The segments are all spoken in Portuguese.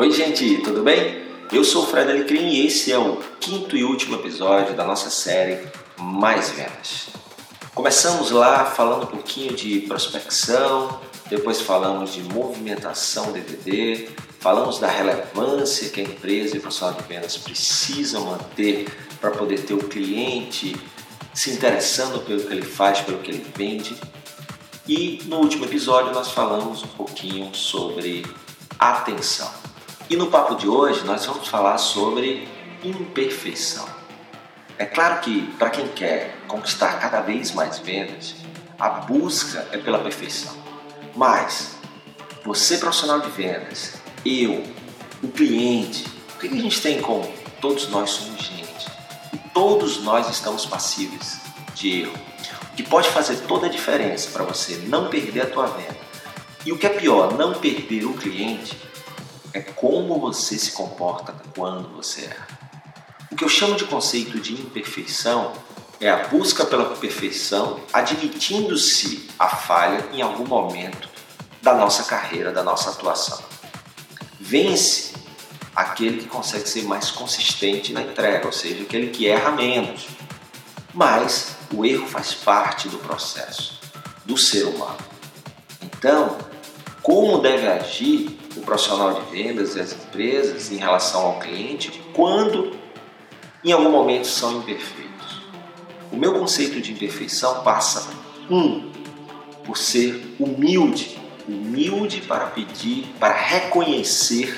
Oi, gente, tudo bem? Eu sou o Fred Alecrim e esse é o quinto e último episódio da nossa série Mais Vendas. Começamos lá falando um pouquinho de prospecção, depois falamos de movimentação DVD, falamos da relevância que a empresa e o profissional de vendas precisam manter para poder ter o cliente se interessando pelo que ele faz, pelo que ele vende. E no último episódio nós falamos um pouquinho sobre atenção. E no papo de hoje nós vamos falar sobre imperfeição. É claro que para quem quer conquistar cada vez mais vendas, a busca é pela perfeição. Mas você profissional de vendas, eu, o cliente, o que a gente tem em comum? Todos nós somos gente e todos nós estamos passíveis de erro. O que pode fazer toda a diferença para você não perder a tua venda e o que é pior, não perder o cliente é como você se comporta quando você erra. O que eu chamo de conceito de imperfeição é a busca pela perfeição, admitindo-se a falha em algum momento da nossa carreira, da nossa atuação. Vence aquele que consegue ser mais consistente na entrega, ou seja, aquele que erra menos. Mas o erro faz parte do processo do ser humano. Então, como deve agir o profissional de vendas e as empresas em relação ao cliente quando em algum momento são imperfeitos. O meu conceito de imperfeição passa um por ser humilde, humilde para pedir, para reconhecer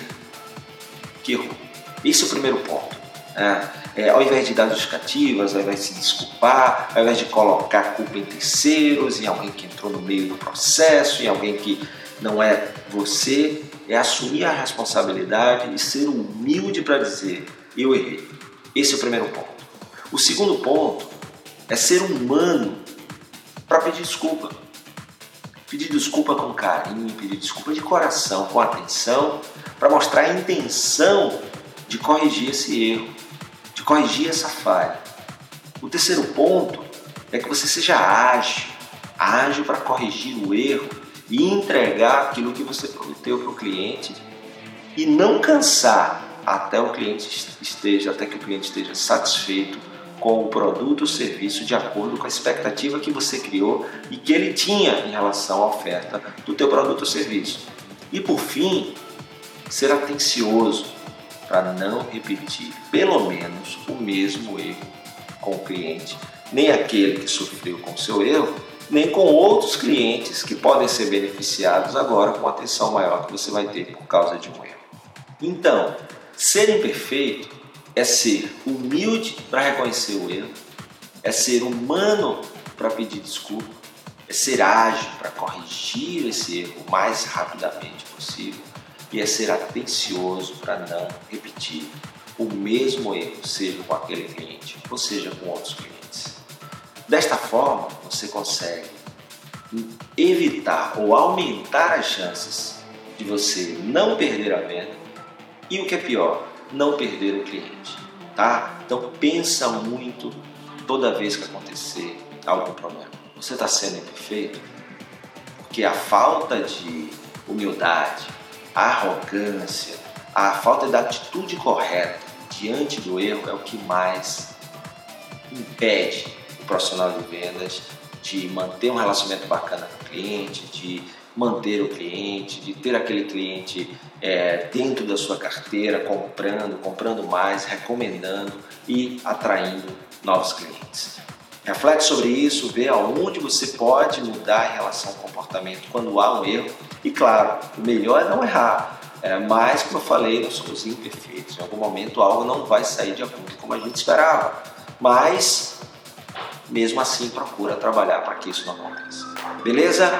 que errou. Esse é o primeiro ponto. É, é, ao invés de dar justificativas, ao invés de se desculpar, ao invés de colocar culpa em terceiros, em alguém que entrou no meio do processo, em alguém que não é você, é assumir a responsabilidade e ser humilde para dizer: eu errei. Esse é o primeiro ponto. O segundo ponto é ser humano para pedir desculpa. Pedir desculpa com carinho, pedir desculpa de coração, com atenção, para mostrar a intenção de corrigir esse erro, de corrigir essa falha. O terceiro ponto é que você seja ágil, ágil para corrigir o erro e entregar aquilo que você prometeu para o cliente e não cansar até o cliente esteja, até que o cliente esteja satisfeito com o produto ou serviço de acordo com a expectativa que você criou e que ele tinha em relação à oferta do teu produto ou serviço. E por fim, ser atencioso para não repetir pelo menos o mesmo erro com o cliente, nem aquele que sofreu com o seu erro, nem com outros clientes que podem ser beneficiados agora com a atenção maior que você vai ter por causa de um erro. Então, ser imperfeito é ser humilde para reconhecer o erro, é ser humano para pedir desculpa, é ser ágil para corrigir esse erro o mais rapidamente possível e é ser atencioso para não repetir o mesmo erro, seja com aquele cliente ou seja com outros clientes. Desta forma, você consegue evitar ou aumentar as chances de você não perder a venda e o que é pior, não perder o cliente, tá? Então pensa muito toda vez que acontecer algum problema. Você está sendo imperfeito porque a falta de humildade, a arrogância, a falta da atitude correta diante do erro é o que mais impede profissional de vendas de manter um relacionamento bacana com o cliente, de manter o cliente, de ter aquele cliente é, dentro da sua carteira, comprando, comprando mais, recomendando e atraindo novos clientes. Reflete sobre isso, vê aonde você pode mudar em relação ao comportamento quando há um erro. E claro, o melhor é não errar. É, mas, como eu falei, nós somos imperfeitos. Em algum momento algo não vai sair de acordo como a gente esperava. Mas mesmo assim procura trabalhar para que isso não aconteça. Beleza?